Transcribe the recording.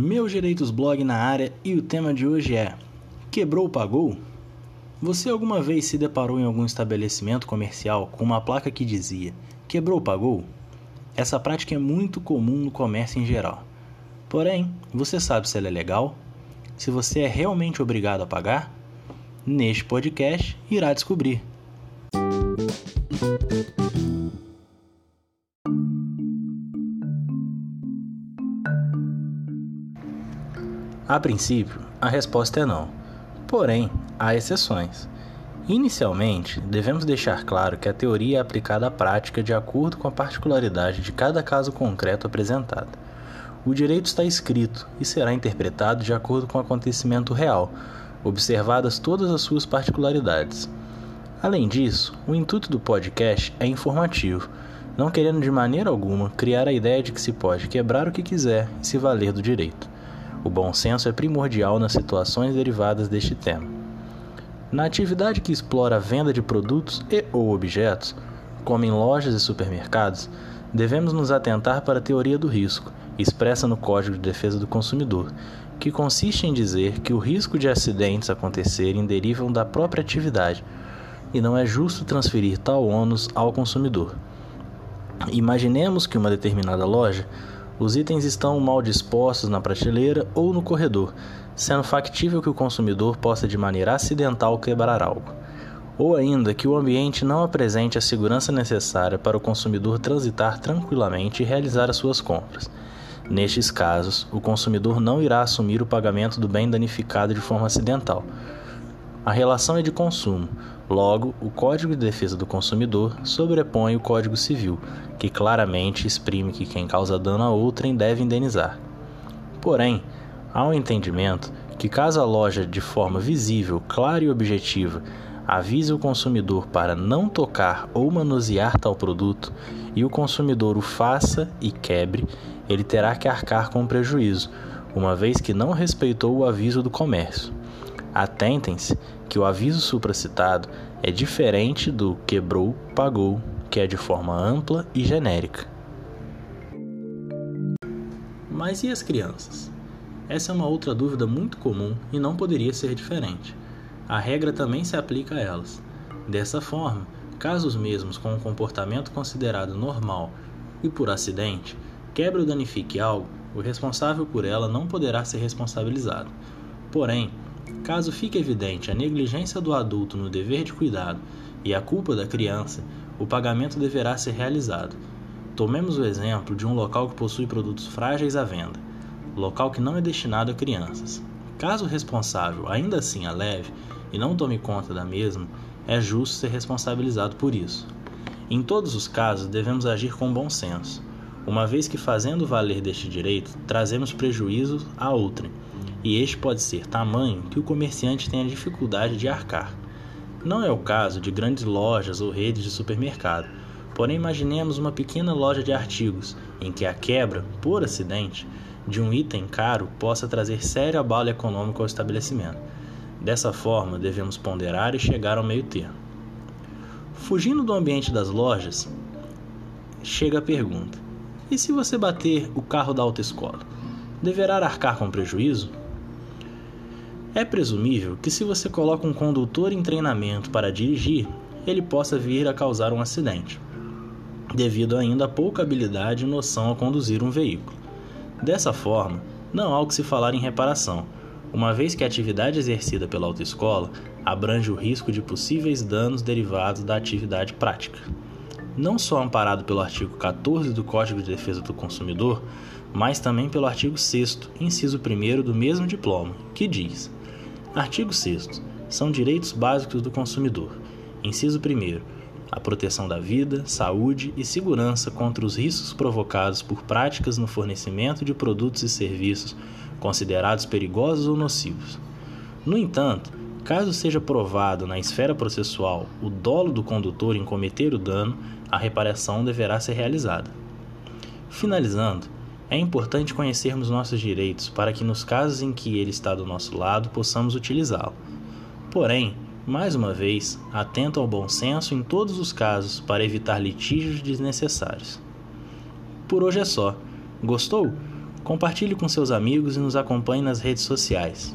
Meus Direitos Blog na área e o tema de hoje é Quebrou pagou? Você alguma vez se deparou em algum estabelecimento comercial com uma placa que dizia Quebrou pagou? Essa prática é muito comum no comércio em geral. Porém, você sabe se ela é legal? Se você é realmente obrigado a pagar? Neste podcast, irá descobrir. A princípio, a resposta é não. Porém, há exceções. Inicialmente, devemos deixar claro que a teoria é aplicada à prática de acordo com a particularidade de cada caso concreto apresentado. O direito está escrito e será interpretado de acordo com o acontecimento real, observadas todas as suas particularidades. Além disso, o intuito do podcast é informativo, não querendo de maneira alguma criar a ideia de que se pode quebrar o que quiser e se valer do direito. O bom senso é primordial nas situações derivadas deste tema. Na atividade que explora a venda de produtos e ou objetos, como em lojas e supermercados, devemos nos atentar para a teoria do risco, expressa no Código de Defesa do Consumidor, que consiste em dizer que o risco de acidentes acontecerem derivam da própria atividade e não é justo transferir tal ônus ao consumidor. Imaginemos que uma determinada loja os itens estão mal dispostos na prateleira ou no corredor, sendo factível que o consumidor possa de maneira acidental quebrar algo. Ou ainda que o ambiente não apresente a segurança necessária para o consumidor transitar tranquilamente e realizar as suas compras. Nestes casos, o consumidor não irá assumir o pagamento do bem danificado de forma acidental. A relação é de consumo, logo, o Código de Defesa do Consumidor sobrepõe o Código Civil, que claramente exprime que quem causa dano a outrem deve indenizar. Porém, há um entendimento que, caso a loja, de forma visível, clara e objetiva, avise o consumidor para não tocar ou manusear tal produto e o consumidor o faça e quebre, ele terá que arcar com prejuízo, uma vez que não respeitou o aviso do comércio. Atentem-se que o aviso supracitado é diferente do quebrou, pagou, que é de forma ampla e genérica. Mas e as crianças? Essa é uma outra dúvida muito comum e não poderia ser diferente. A regra também se aplica a elas. Dessa forma, casos mesmos com um comportamento considerado normal e por acidente, quebra ou danifique algo, o responsável por ela não poderá ser responsabilizado. Porém, caso fique evidente a negligência do adulto no dever de cuidado e a culpa da criança, o pagamento deverá ser realizado. Tomemos o exemplo de um local que possui produtos frágeis à venda, local que não é destinado a crianças. Caso o responsável ainda assim a leve e não tome conta da mesma, é justo ser responsabilizado por isso. Em todos os casos, devemos agir com bom senso, uma vez que fazendo valer deste direito, trazemos prejuízo a outrem, e este pode ser tamanho que o comerciante tenha dificuldade de arcar. Não é o caso de grandes lojas ou redes de supermercado, porém imaginemos uma pequena loja de artigos em que a quebra, por acidente, de um item caro possa trazer sério abalo econômico ao estabelecimento. Dessa forma, devemos ponderar e chegar ao meio termo. Fugindo do ambiente das lojas, chega a pergunta: e se você bater o carro da autoescola? Deverá arcar com prejuízo? É presumível que, se você coloca um condutor em treinamento para dirigir, ele possa vir a causar um acidente, devido ainda à pouca habilidade e noção a conduzir um veículo. Dessa forma, não há o que se falar em reparação, uma vez que a atividade exercida pela autoescola abrange o risco de possíveis danos derivados da atividade prática. Não só amparado pelo artigo 14 do Código de Defesa do Consumidor, mas também pelo artigo 6, inciso 1 do mesmo diploma, que diz: Artigo 6. São direitos básicos do consumidor. Inciso 1. A proteção da vida, saúde e segurança contra os riscos provocados por práticas no fornecimento de produtos e serviços considerados perigosos ou nocivos. No entanto, caso seja provado na esfera processual o dolo do condutor em cometer o dano, a reparação deverá ser realizada. Finalizando, é importante conhecermos nossos direitos para que, nos casos em que ele está do nosso lado, possamos utilizá-lo. Porém, mais uma vez, atento ao bom senso em todos os casos para evitar litígios desnecessários. Por hoje é só. Gostou? Compartilhe com seus amigos e nos acompanhe nas redes sociais.